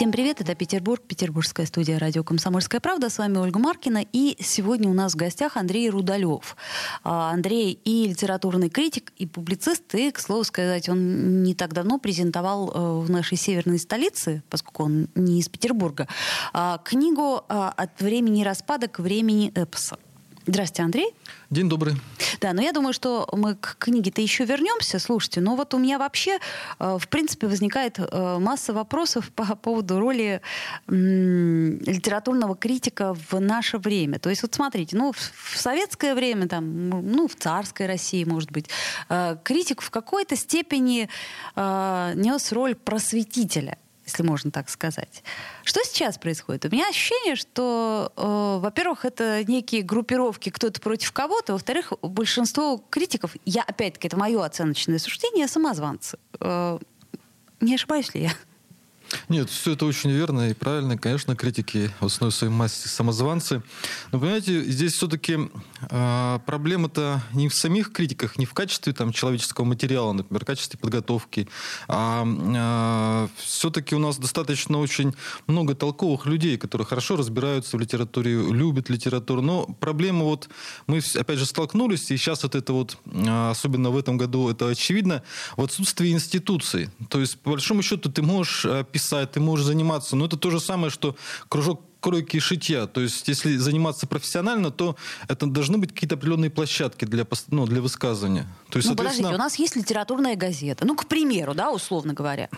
Всем привет, это Петербург, петербургская студия радио «Комсомольская правда». С вами Ольга Маркина. И сегодня у нас в гостях Андрей Рудалев. А, Андрей и литературный критик, и публицист. И, к слову сказать, он не так давно презентовал э, в нашей северной столице, поскольку он не из Петербурга, а, книгу а, «От времени распада к времени эпоса». Здравствуйте, Андрей. День добрый. Да, но я думаю, что мы к книге-то еще вернемся. Слушайте, но вот у меня вообще, э, в принципе, возникает э, масса вопросов по поводу роли литературного критика в наше время. То есть вот смотрите, ну, в советское время, там, ну, в царской России, может быть, э, критик в какой-то степени нес роль просветителя если можно так сказать. Что сейчас происходит? У меня ощущение, что, э, во-первых, это некие группировки, кто-то против кого-то, во-вторых, большинство критиков, я опять-таки, это мое оценочное суждение, самозванцы. Э, не ошибаюсь ли я? Нет, все это очень верно и правильно. Конечно, критики в основной своей массе самозванцы. Но, понимаете, здесь все-таки э, а, проблема-то не в самих критиках, не в качестве там, человеческого материала, например, в качестве подготовки. А э, а, все-таки у нас достаточно очень много толковых людей, которые хорошо разбираются в литературе, любят литературу. Но проблема вот, мы опять же столкнулись, и сейчас вот это вот, особенно в этом году, это очевидно, в отсутствии институций. То есть, по большому счету, ты можешь писать писать, ты можешь заниматься. Но это то же самое, что кружок кройки и шитья. То есть, если заниматься профессионально, то это должны быть какие-то определенные площадки для, ну, для высказывания. То есть, ну, соответственно... подождите, у нас есть литературная газета. Ну, к примеру, да, условно говоря.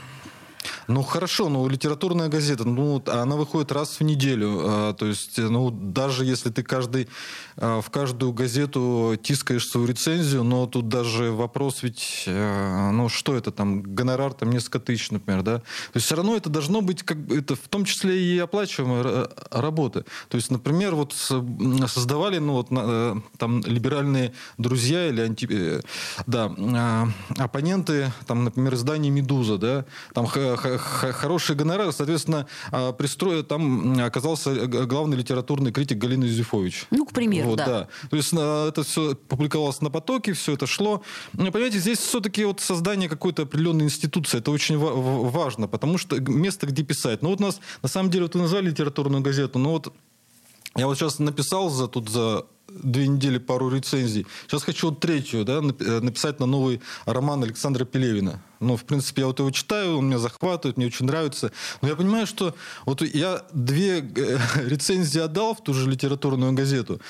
Ну хорошо, но литературная газета, ну она выходит раз в неделю, а, то есть, ну даже если ты каждый а, в каждую газету тискаешь свою рецензию, но тут даже вопрос ведь, а, ну что это там гонорар там несколько тысяч, например, да, то есть все равно это должно быть как бы это в том числе и оплачиваемая работа, то есть, например, вот создавали, ну вот э, там либеральные друзья или анти, э, да оппоненты, там, например, издание Медуза, да, там хороший гонорар, соответственно, а, пристроя там оказался главный литературный критик Галина Юзефович. Ну, к примеру, вот, да. да. То есть а, это все публиковалось на потоке, все это шло. Понимаете, здесь все-таки вот создание какой-то определенной институции, это очень важно, потому что место, где писать. Ну вот у нас, на самом деле, вот вы назвали литературную газету, но вот я вот сейчас написал за тут за две недели пару рецензий. Сейчас хочу вот третью, да, э, написать на новый роман Александра Пелевина. Ну, в принципе, я вот его читаю, он меня захватывает, мне очень нравится. Но я понимаю, что вот я две э, рецензии отдал в ту же литературную газету,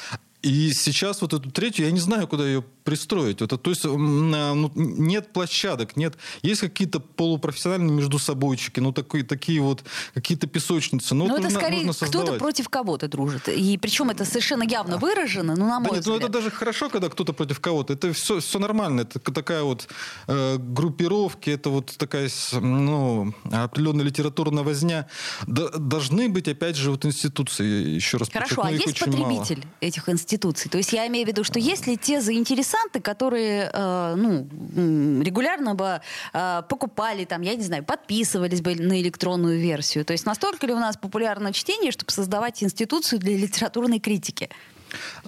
и сейчас вот эту третью, я не знаю, куда ее пристроить. Это, то есть ну, нет площадок, нет. Есть какие-то полупрофессиональные между собойчики, ну такие, такие вот какие-то песочницы. Но, но вот это скорее кто-то против кого-то дружит. И причем это совершенно явно выражено, ну на мой да нет, взгляд. Ну это даже хорошо, когда кто-то против кого-то. Это все, все нормально. Это такая вот э, группировки, это вот такая ну, определенная литературная возня. Д- должны быть, опять же, вот институции. Еще раз Хорошо, а есть потребитель мало. этих институций? То есть я имею в виду, что есть ли те заинтересанты, которые э, ну, регулярно бы э, покупали, там, я не знаю, подписывались бы на электронную версию. То есть настолько ли у нас популярно чтение, чтобы создавать институцию для литературной критики?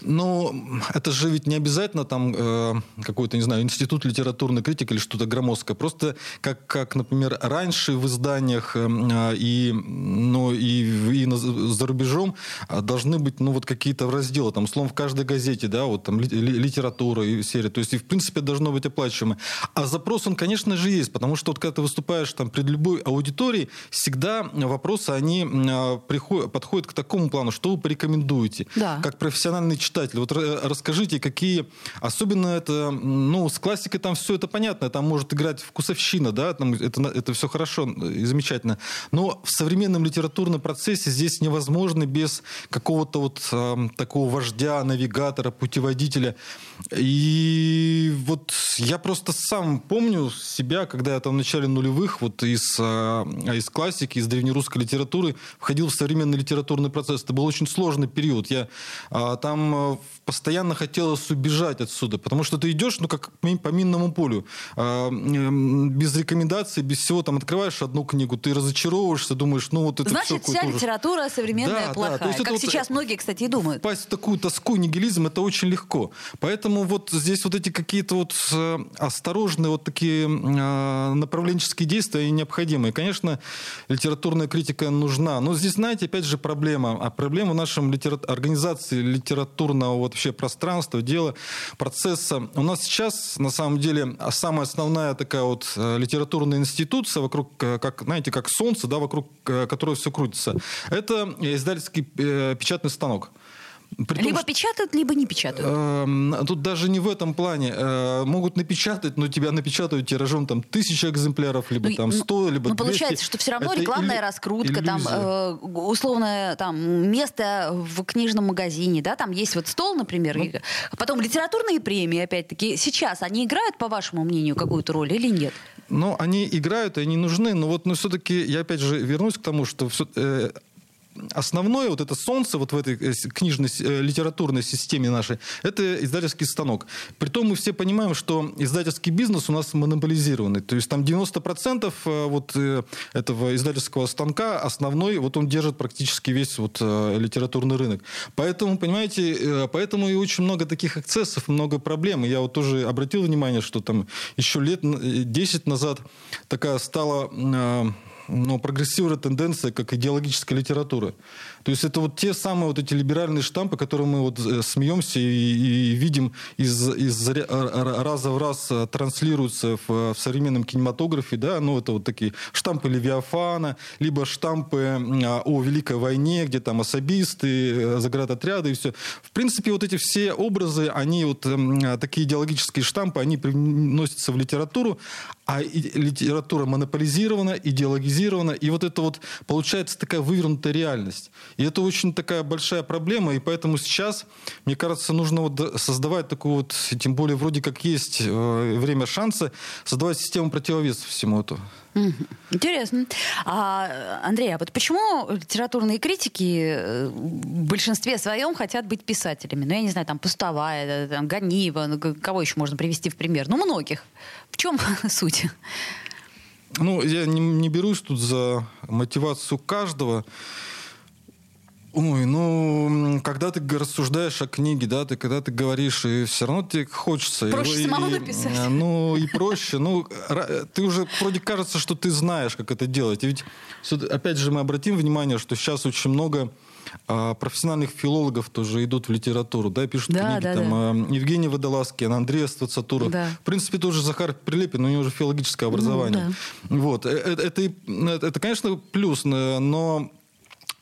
Ну, это же ведь не обязательно там э, какой-то, не знаю, институт литературной критики или что-то громоздкое. Просто как, как, например, раньше в изданиях э, и, ну, и, и на, за рубежом э, должны быть, ну, вот какие-то разделы, там, словом, в каждой газете, да, вот там ли, литература и серия. То есть, и в принципе должно быть оплачиваемо. А запрос, он, конечно же, есть, потому что вот когда ты выступаешь там пред любой аудиторией, всегда вопросы, они э, приходят, подходят к такому плану, что вы порекомендуете, да. как профессионал профессиональный читатель. Вот расскажите, какие... Особенно это... Ну, с классикой там все это понятно. Там может играть вкусовщина, да, там это, это все хорошо и замечательно. Но в современном литературном процессе здесь невозможно без какого-то вот э, такого вождя, навигатора, путеводителя. И вот я просто сам помню себя, когда я там в начале нулевых вот из, э, из классики, из древнерусской литературы входил в современный литературный процесс. Это был очень сложный период. Я э, там постоянно хотелось убежать отсюда, потому что ты идешь, ну, как по минному полю, а, без рекомендаций, без всего, там, открываешь одну книгу, ты разочаровываешься, думаешь, ну, вот это Значит, все вся литература современная да, плохая, да. То есть как вот сейчас многие, кстати, и думают. Впасть в такую тоску, нигилизм, это очень легко. Поэтому вот здесь вот эти какие-то вот э, осторожные вот такие а, направленческие действия необходимы. И, конечно, литературная критика нужна. Но здесь, знаете, опять же проблема. А проблема в нашем литера... организации литературного вот вообще пространства, дела, процесса. У нас сейчас, на самом деле, самая основная такая вот э, литературная институция, вокруг, э, как, знаете, как солнце, да, вокруг которого все крутится, это издательский печатный станок. При либо том, печатают, либо не печатают. Э, тут даже не в этом плане. Э, могут напечатать, но тебя напечатают тиражом там тысяча экземпляров, либо ну, там сто, либо Ну, получается, что все равно Это рекламная иллю... раскрутка, иллюзия. там э, условное там место в книжном магазине, да, там есть вот стол, например, ну, а потом литературные премии, опять-таки, сейчас они играют, по вашему мнению, какую-то роль или нет? Ну, они играют, и они нужны, но вот, но все-таки я опять же вернусь к тому, что все, э, основное вот это солнце вот в этой э, книжной э, литературной системе нашей, это издательский станок. Притом мы все понимаем, что издательский бизнес у нас монополизированный. То есть там 90% э, вот этого издательского станка основной, вот он держит практически весь вот литературный рынок. Поэтому, понимаете, поэтому и очень много таких эксцессов, много проблем. Я вот тоже обратил внимание, что там еще лет 10 назад такая стала но прогрессивная тенденция, как идеологическая литература. То есть это вот те самые вот эти либеральные штампы, которые мы вот э, смеемся и, и видим из, из раза в раз э, транслируются в, в современном кинематографе, да, ну это вот такие штампы Левиафана, либо штампы о Великой войне, где там особисты, э, заградотряды и все. В принципе, вот эти все образы, они вот такие идеологические штампы, они приносятся в литературу, а литература монополизирована, идеологизирована, и вот это вот получается такая вывернутая реальность. И это очень такая большая проблема, и поэтому сейчас, мне кажется, нужно вот создавать такую вот, тем более вроде как есть э, время шанса, создавать систему противовесов всему этому. Интересно. А, Андрей, а вот почему литературные критики э, в большинстве своем хотят быть писателями? Ну, я не знаю, там, Пустовая, там, Ганиева, ну, кого еще можно привести в пример? Ну, многих. В чем суть? Ну, я не, не берусь тут за мотивацию каждого. Ой, ну, когда ты рассуждаешь о книге, да, ты когда ты говоришь, и все равно тебе хочется. Проще и, самому и, написать. Ну, и проще. Ну, ты уже вроде кажется, что ты знаешь, как это делать. И ведь, опять же, мы обратим внимание, что сейчас очень много а, профессиональных филологов тоже идут в литературу, да, пишут да, книги. Да, там, да. А, Евгений Водолазкин, Андрей Ствацатуров. Да. В принципе, тоже Захар Прилепин, у него уже филологическое ну образование. Ну, да. Вот. Это, это, это, конечно, плюс, но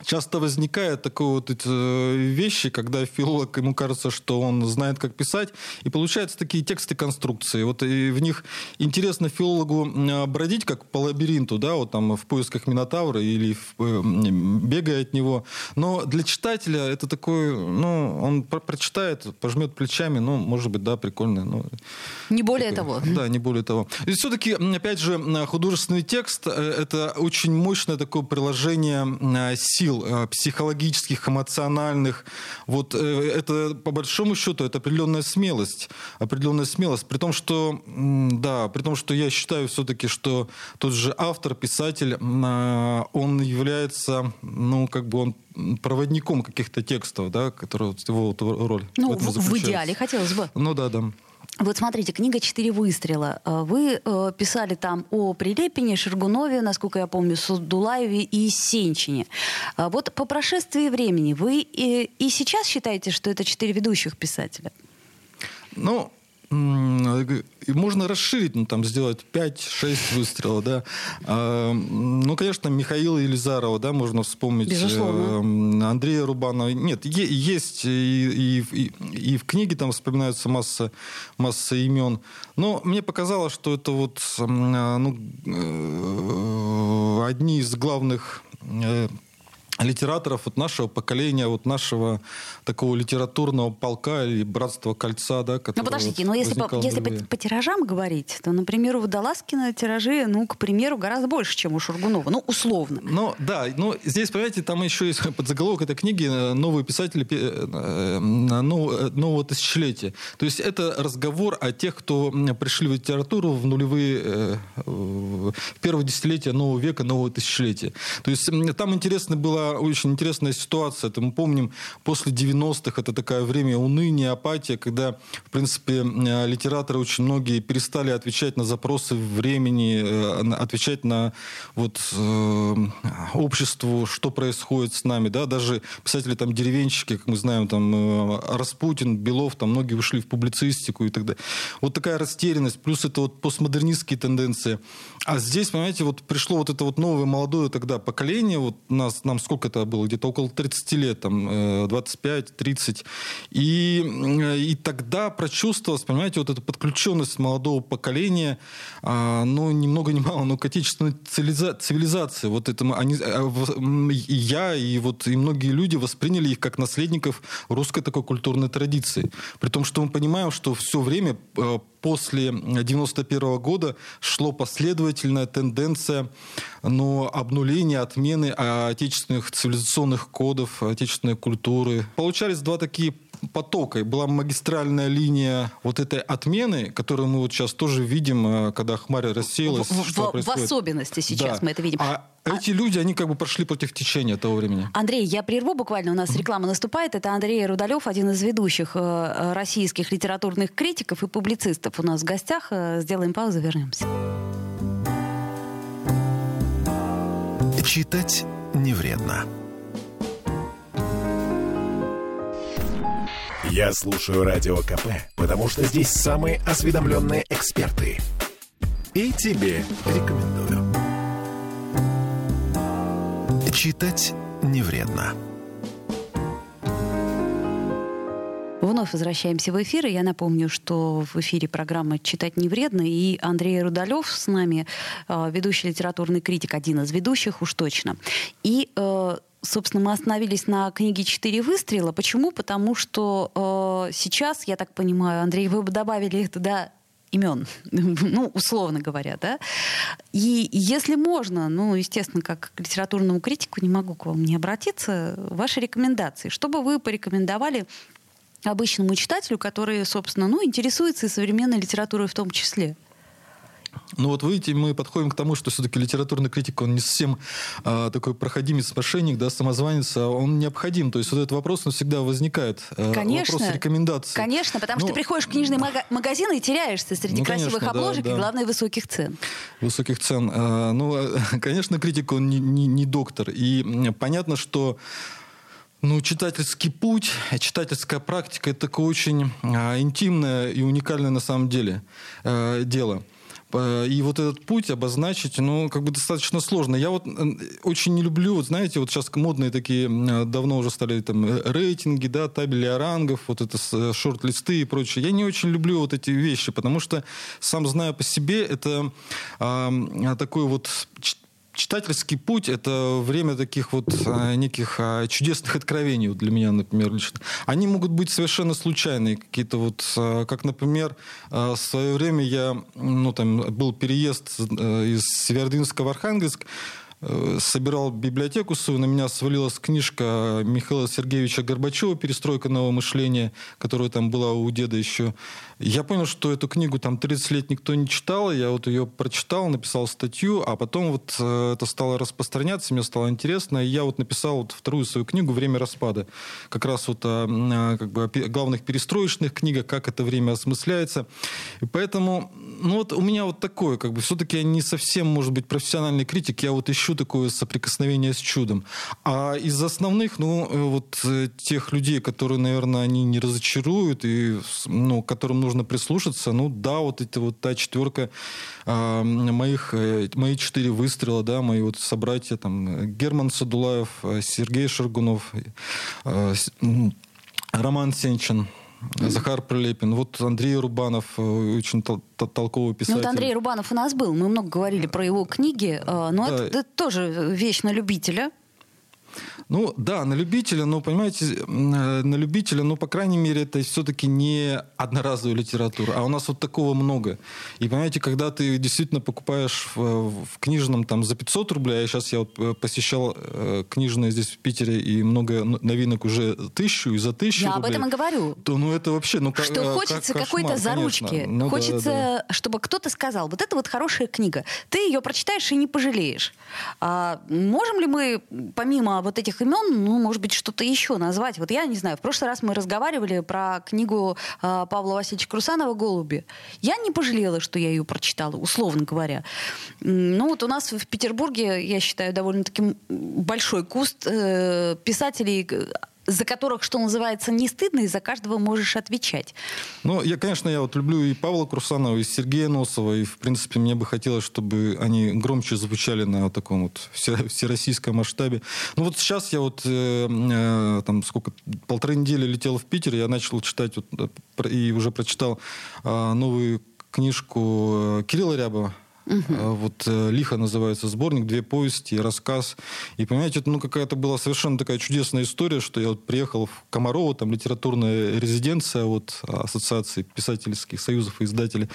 часто возникает такое вот эти э, вещи, когда филолог, ему кажется, что он знает, как писать, и получаются такие тексты конструкции. Вот и в них интересно филологу бродить, как по лабиринту, да, вот там в поисках Минотавра или в, э, бегая от него. Но для читателя это такой, ну, он про прочитает, пожмет плечами, ну, может быть, да, прикольно. Ну, не более такое, того. Да, не более того. И все-таки, опять же, художественный текст э, – это очень мощное такое приложение сил сил э, психологических, эмоциональных. Вот э, это, по большому счету, это определенная смелость. Определенная смелость. При том, что, да, при том, что я считаю все-таки, что тот же автор, писатель, а, он является, ну, как бы он проводником каких-то текстов, да, которые его роль. Ну, в, в идеале хотелось бы. Ну да, да. Вот смотрите, книга «Четыре выстрела». Э, вы э, писали там о Прилепине, Шергунове, насколько я помню, Судулаеве и Сенчине. Э, вот по прошествии времени вы и, и сейчас считаете, что это четыре ведущих писателя? Ну, можно расширить, ну, там, сделать 5-6 выстрелов, да. А, ну, конечно, Михаила Елизарова, да, можно вспомнить. Безусловно. Андрея Рубанова. Нет, есть и, и, и, в книге там вспоминаются масса, масса имен. Но мне показалось, что это вот ну, э, одни из главных э, литераторов вот нашего поколения, вот нашего такого литературного полка или братства кольца, да, Ну подождите, вот но если, по, если по, по тиражам говорить, то, например, у Водолазкина тиражи, ну, к примеру, гораздо больше, чем у Шургунова, ну, условно. Ну, да, но здесь, понимаете, там еще есть подзаголовок этой книги э, «Новые писатели э, э, нового тысячелетия». То есть это разговор о тех, кто пришли в литературу в нулевые, в первое десятилетие нового века, нового тысячелетия. То есть там интересно было очень интересная ситуация. Это мы помним, после 90-х это такое время уныния, апатия, когда, в принципе, э, литераторы очень многие перестали отвечать на запросы времени, э, отвечать на вот, э, обществу, что происходит с нами. Да? Даже писатели там деревенщики, как мы знаем, там Распутин, Белов, там многие вышли в публицистику и так далее. Вот такая растерянность, плюс это вот постмодернистские тенденции. А здесь, понимаете, вот пришло вот это вот новое молодое тогда поколение, вот нас, нам сколько это было, где-то около 30 лет, там, 25-30. Э, и, э, и тогда прочувствовалась, понимаете, вот эта подключенность молодого поколения, а, ну, ни много ни мало, но к отечественной цивилизации. Вот это они, а, и я, и вот и многие люди восприняли их как наследников русской такой культурной традиции. При том, что мы понимаем, что все время э, после 91 года шло последовательная тенденция но обнуления, отмены отечественных цивилизационных кодов, отечественной культуры. Получались два такие потока. Была магистральная линия вот этой отмены, которую мы вот сейчас тоже видим, э, когда хмарь рассеялась. В, что в, в особенности сейчас да. мы это видим. А эти люди, они как бы прошли против течения того времени. Андрей, я прерву буквально, у нас реклама наступает. Это Андрей Рудалев, один из ведущих э, российских литературных критиков и публицистов у нас в гостях. Э, сделаем паузу, вернемся. Читать не вредно. Я слушаю Радио КП, потому что здесь самые осведомленные эксперты. И тебе рекомендую. Читать не вредно. Вновь возвращаемся в эфир. И я напомню, что в эфире программа «Читать не вредно». И Андрей Рудалев с нами, э, ведущий литературный критик, один из ведущих уж точно. И э, собственно, мы остановились на книге «Четыре выстрела». Почему? Потому что э, сейчас, я так понимаю, Андрей, вы бы добавили туда имен, ну, условно говоря, да. И если можно, ну, естественно, как к литературному критику не могу к вам не обратиться, ваши рекомендации. Что бы вы порекомендовали обычному читателю, который, собственно, ну, интересуется и современной литературой в том числе? Ну вот видите, мы подходим к тому, что все-таки литературный критик, он не совсем а, такой проходимец, мошенник, да, самозванец, а он необходим. То есть вот этот вопрос, он всегда возникает. А, конечно. Вопрос рекомендаций. Конечно, потому ну, что ты приходишь в книжный мага- магазин и теряешься среди ну, красивых конечно, обложек да, да. и, главное, высоких цен. Высоких цен. А, ну, конечно, критик, он не, не, не доктор. И понятно, что ну, читательский путь, читательская практика – это такое очень а, интимное и уникальное на самом деле а, дело. И вот этот путь обозначить, ну, как бы достаточно сложно. Я вот очень не люблю, вот знаете, вот сейчас модные такие, давно уже стали там рейтинги, да, табели рангов, вот это э, шорт-листы и прочее. Я не очень люблю вот эти вещи, потому что, сам знаю по себе, это а, такой вот читательский путь — это время таких вот а, неких а, чудесных откровений для меня, например, лично. Они могут быть совершенно случайные, какие-то вот, а, как, например, в свое время я, ну, там, был переезд из Северодвинска в Архангельск, Э, собирал библиотеку свою, на меня свалилась книжка Михаила Сергеевича Горбачева «Перестройка нового мышления», которая там была у деда еще. Я понял, что эту книгу там 30 лет никто не читал, я вот ее прочитал, написал статью, а потом вот э, это стало распространяться, мне стало интересно, и я вот написал вот вторую свою книгу «Время распада». Как раз вот о как бы, о главных перестроечных книгах, как это время осмысляется. И поэтому, ну вот у меня вот такое, как бы, все-таки я не совсем, может быть, профессиональный критик, я вот ищу такое соприкосновение с чудом. А из основных, ну, э, вот э, тех людей, которые, наверное, они не разочаруют и, ну, которым нужно прислушаться, ну, да, вот это вот та четверка э, моих, э, мои четыре выстрела, да, мои вот собратья, там, Герман Садулаев, Сергей Шаргунов, э, Роман Сенчин, Захар Прилепин, вот Андрей Рубанов, э, очень тол- толковый писатель. Ну, вот Андрей Рубанов у нас был, мы много говорили про его книги, э, но да. это, это тоже вещь на любителя. Ну да, на любителя, но понимаете, на любителя, ну по крайней мере это все-таки не одноразовая литература, а у нас вот такого много. И понимаете, когда ты действительно покупаешь в, в книжном там за 500 рублей, а сейчас я вот э, посещал э, книжные здесь в Питере и много новинок уже тысячу и за тысячу Я рублей, об этом и говорю. То ну это вообще, ну Что э, хочется как какой-то кошмар, заручки. конечно. Ну, да, хочется, да. чтобы кто-то сказал, вот это вот хорошая книга. Ты ее прочитаешь и не пожалеешь. А можем ли мы, помимо вот этих имен, ну, может быть, что-то еще назвать? Вот я не знаю, в прошлый раз мы разговаривали про книгу а, Павла Васильевича Крусанова «Голуби». Я не пожалела, что я ее прочитала, условно говоря. Ну вот у нас в Петербурге, я считаю, довольно-таки большой куст э, писателей, э, за которых, что называется, не стыдно, и за каждого можешь отвечать. Ну, я, конечно, я вот люблю и Павла Крусанова, и Сергея Носова, и, в принципе, мне бы хотелось, чтобы они громче звучали на таком вот все- всероссийском масштабе. Ну, вот сейчас я вот, э, э, там, сколько, полторы недели летел в Питер, я начал читать, вот, э, и уже прочитал э, новую книжку э, Кирилла Рябова, А, Вот э, «Лихо» называется сборник, две повести, рассказ. И, понимаете, это ну, какая-то была совершенно такая чудесная история, что я вот приехал в Комарово, там литературная резиденция вот, Ассоциации писательских союзов и издателей.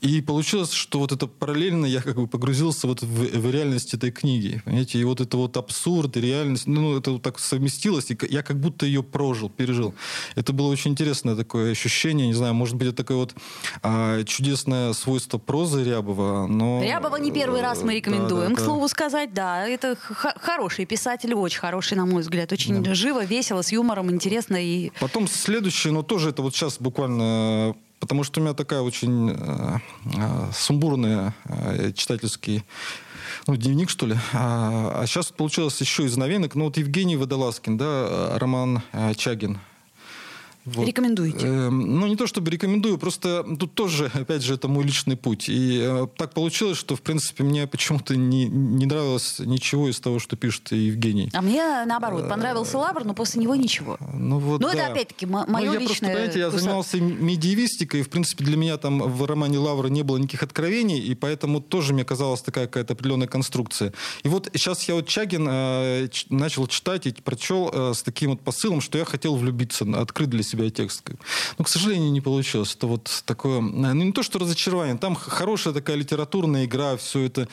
И получилось, что вот это параллельно я как бы погрузился вот в, в реальность этой книги. Понимаете, и вот это вот абсурд и реальность, ну, это вот так совместилось, и я как будто ее прожил, пережил. Это было очень интересное такое ощущение, не знаю, может быть, это такое вот а, чудесное свойство прозы Рябова, но... Рябова не первый раз мы рекомендуем. да, К да. слову сказать, да, это хороший писатель, очень хороший, на мой взгляд. Очень живо, весело, с юмором, интересно. И... Потом следующее, но тоже это вот сейчас буквально, потому что у меня такая очень э, э, сумбурная э, читательский ну, дневник, что ли. А, а сейчас получилось еще из новинок. Ну, вот Евгений Водолазкин, да, э, Роман э, Чагин. Вот. Рекомендуете? Эм, ну, не то чтобы рекомендую, просто тут тоже, опять же, это мой личный путь. И э, так получилось, что, в принципе, мне почему-то не, не нравилось ничего из того, что пишет Евгений. А мне, наоборот, понравился Лавр, но после него ничего. Ну, вот, Ну, это да. опять-таки мо- Ну, мое я просто, личное понимаете, я вкуса- занимался медиевистикой, и, в принципе, для меня там в романе Лавра не было никаких откровений, и поэтому тоже мне казалась такая какая-то определенная конструкция. И вот сейчас я вот Чагин э, начал читать и прочел э, с таким вот посылом, что я хотел влюбиться, открыть для себя текст. Но, к сожалению, не получилось. Это вот такое, э, ну не то, что разочарование, там хорошая такая литературная игра, все это.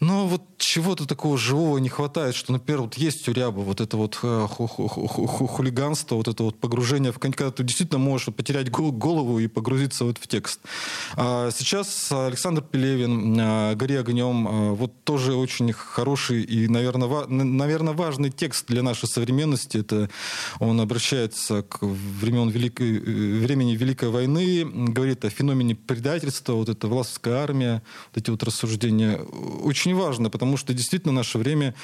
Но вот чего-то такого живого не хватает, что, например, вот есть у Ряба вот это вот э, ху- ху- ху- ху- хулиганство, вот это вот погружение в когда ты действительно можешь потерять гол- голову и погрузиться вот в текст. А сейчас Александр Пелевин, а, «Гори огнем», а, вот тоже очень хороший и, наверное, наверное, важный текст для нашей современности. Это он обращается к времен Великой, э, времени Великой войны, говорит о феномене предательства, вот эта властская армия, вот эти вот рассуждения. Очень важно, потому что действительно наше время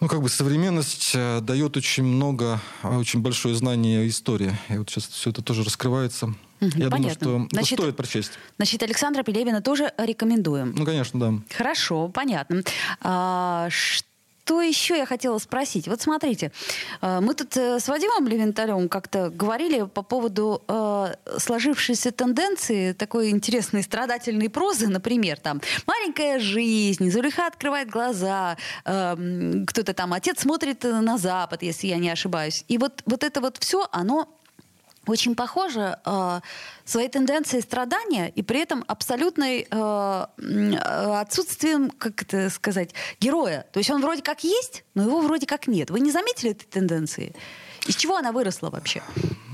ну, как бы современность э, дает очень много, э, очень большое знание истории. И вот сейчас все это тоже раскрывается. Я понятно. думаю, что Значит, стоит прочесть. Значит, Александра Пелевина тоже рекомендуем. Ну, конечно, да. Хорошо, понятно. А, что еще я хотела спросить? Вот смотрите, э, мы тут э, с Вадимом Левентарем как-то говорили по поводу э, сложившейся тенденции такой интересной страдательной прозы, например, там «Маленькая жизнь», «Зулиха открывает глаза», кто-то там «Отец смотрит на запад», если я не ошибаюсь. И вот, вот это вот все, оно очень похоже э, своей тенденцией страдания и при этом абсолютной э, э, отсутствием, как это сказать, героя. То есть он вроде как есть, но его вроде как нет. Вы не заметили этой тенденции? Из чего она выросла вообще?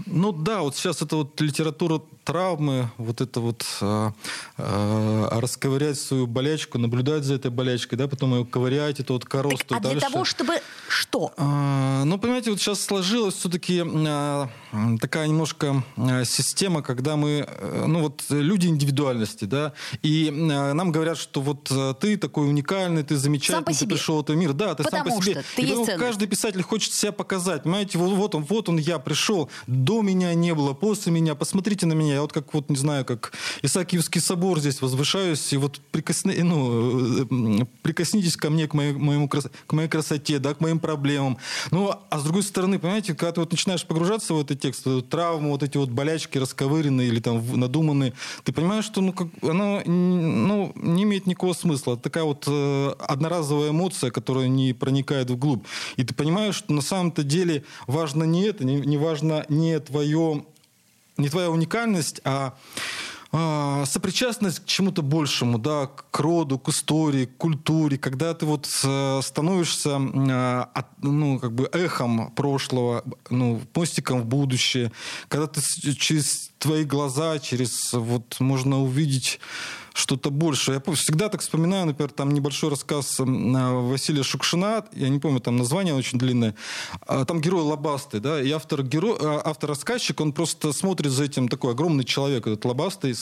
Ну да, вот сейчас это вот литература травмы, вот это вот а, расковырять свою болячку, наблюдать за этой болячкой, да, потом ее ковырять, это вот коросту. Так, а для дальше. того, чтобы что? А, Ну, понимаете, вот сейчас сложилась все-таки такая немножко а, система, когда мы, э, ну вот люди индивидуальности, да, и а, нам говорят, что вот а, ты такой уникальный, ты замечательный, ты себе. пришел в этот мир, да, ты сам Потому по себе. ты и есть потом каждый писатель хочет себя показать, понимаете, вот, вот он, вот он, я пришел, до меня не было, после меня, посмотрите на меня, Я вот как вот, не знаю, как Исаакиевский собор здесь возвышаюсь, и вот прикосни, ну, прикоснитесь ко мне, к моей, моему, к моей красоте, да, к моим проблемам. Ну, а с другой стороны, понимаете, когда ты вот начинаешь погружаться в этот текст, вот, травмы, вот эти вот болячки расковыренные или там надуманные, ты понимаешь, что ну, как, оно ну, не имеет никакого смысла. Такая вот э, одноразовая эмоция, которая не проникает вглубь. И ты понимаешь, что на самом-то деле важно не это, не, не важно не твое, не твоя уникальность, а а, сопричастность к чему-то большему, да, к роду, к истории, к культуре, когда ты вот э, становишься э, ну, как бы эхом прошлого, ну, мостиком в будущее, когда ты через твои глаза, через вот можно увидеть что-то большее. Я всегда так вспоминаю, например, там небольшой рассказ Василия Шукшина, я не помню, там название очень длинное, а, там герой Лобастый, да, и автор, герой, а, автор рассказчик, он просто смотрит за этим, такой огромный человек, этот Лобастый,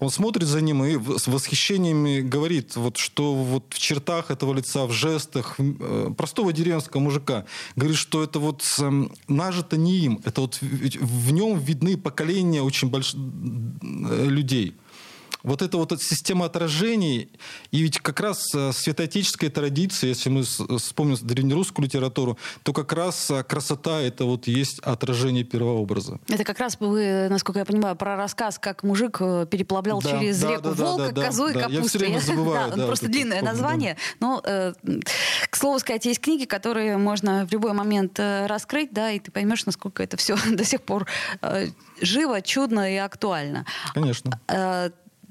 он смотрит за ним и с восхищениями говорит, вот, что вот в чертах этого лица, в жестах э, простого деревенского мужика, говорит, что это вот нажито не им, это вот в нем видны поколения очень больших людей вот эта вот система отражений, и ведь как раз э, святоотеческая традиция, если мы вспомним древнерусскую литературу, то как раз э, красота — это вот есть отражение первообраза. Это как раз вы, насколько я понимаю, про рассказ, как мужик э, переплавлял да, через да, реку да, Волга да, козу да, и капусту. Я все время забываю. да, да, просто вот длинное помню, название. Да. Но, э, к слову сказать, есть книги, которые можно в любой момент раскрыть, да, и ты поймешь, насколько это все до сих пор живо, чудно и актуально. Конечно.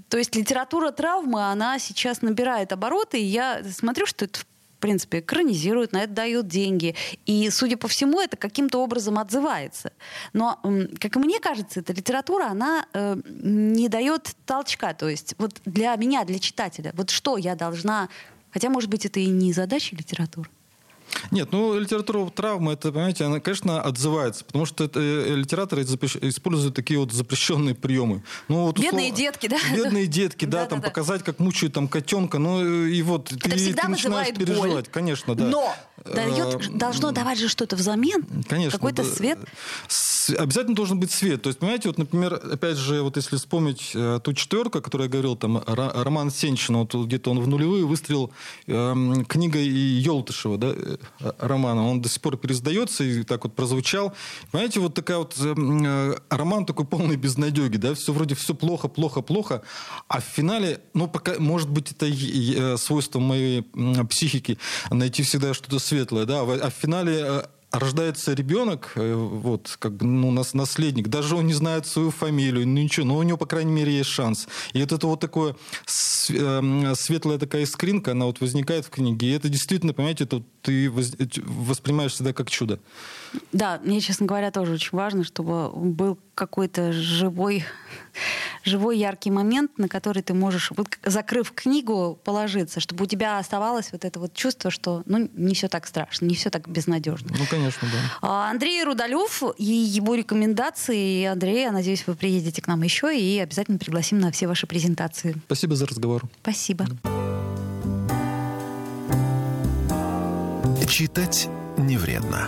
То есть литература травмы, она сейчас набирает обороты, и я смотрю, что это в принципе, экранизируют, на это дают деньги. И, судя по всему, это каким-то образом отзывается. Но, как мне кажется, эта литература, она э, не дает толчка. То есть вот для меня, для читателя, вот что я должна... Хотя, может быть, это и не задача литературы. Нет, ну литература травмы, это, понимаете, она, конечно, отзывается, потому что это, э, литераторы используют такие вот запрещенные приемы. Ну, вот, бедные услов... детки, да? Бедные детки, да, там показать, как мучают там котенка, ну и вот это ты, ты начинаешь переживать, конечно, да. Но дает, э, должно давать же что-то взамен, конечно, какой-то свет. Обязательно должен быть свет. То есть, понимаете, вот, например, опять же, вот если вспомнить э, ту четверку, о которой я говорил, там Роман Сенчин, вот где-то он в нулевые выстрелил э, книгой Елтышева, да, романа, он до сих пор пересдается и так вот прозвучал. Понимаете, вот такая вот э, э, роман такой полный безнадеги, да, все вроде все плохо, плохо, плохо, а в финале, ну, пока, может быть, это э, свойство моей психики, найти всегда что-то светлое, да, а в финале рождается ребенок, э, вот, как ну, нас, наследник, даже он не знает свою фамилию, ну, ничего, но у него, по крайней мере, есть шанс. И вот это вот такое эм, светлая такая искринка, она вот возникает в книге, и это действительно, понимаете, это ты воспринимаешь всегда как чудо. Да, мне, честно говоря, тоже очень важно, чтобы был какой-то живой, живой яркий момент, на который ты можешь, вот, закрыв книгу, положиться, чтобы у тебя оставалось вот это вот чувство, что ну, не все так страшно, не все так безнадежно. Ну, конечно, да. А, Андрей Рудолев и его рекомендации. Андрей, я надеюсь, вы приедете к нам еще и обязательно пригласим на все ваши презентации. Спасибо за разговор. Спасибо. Читать не вредно.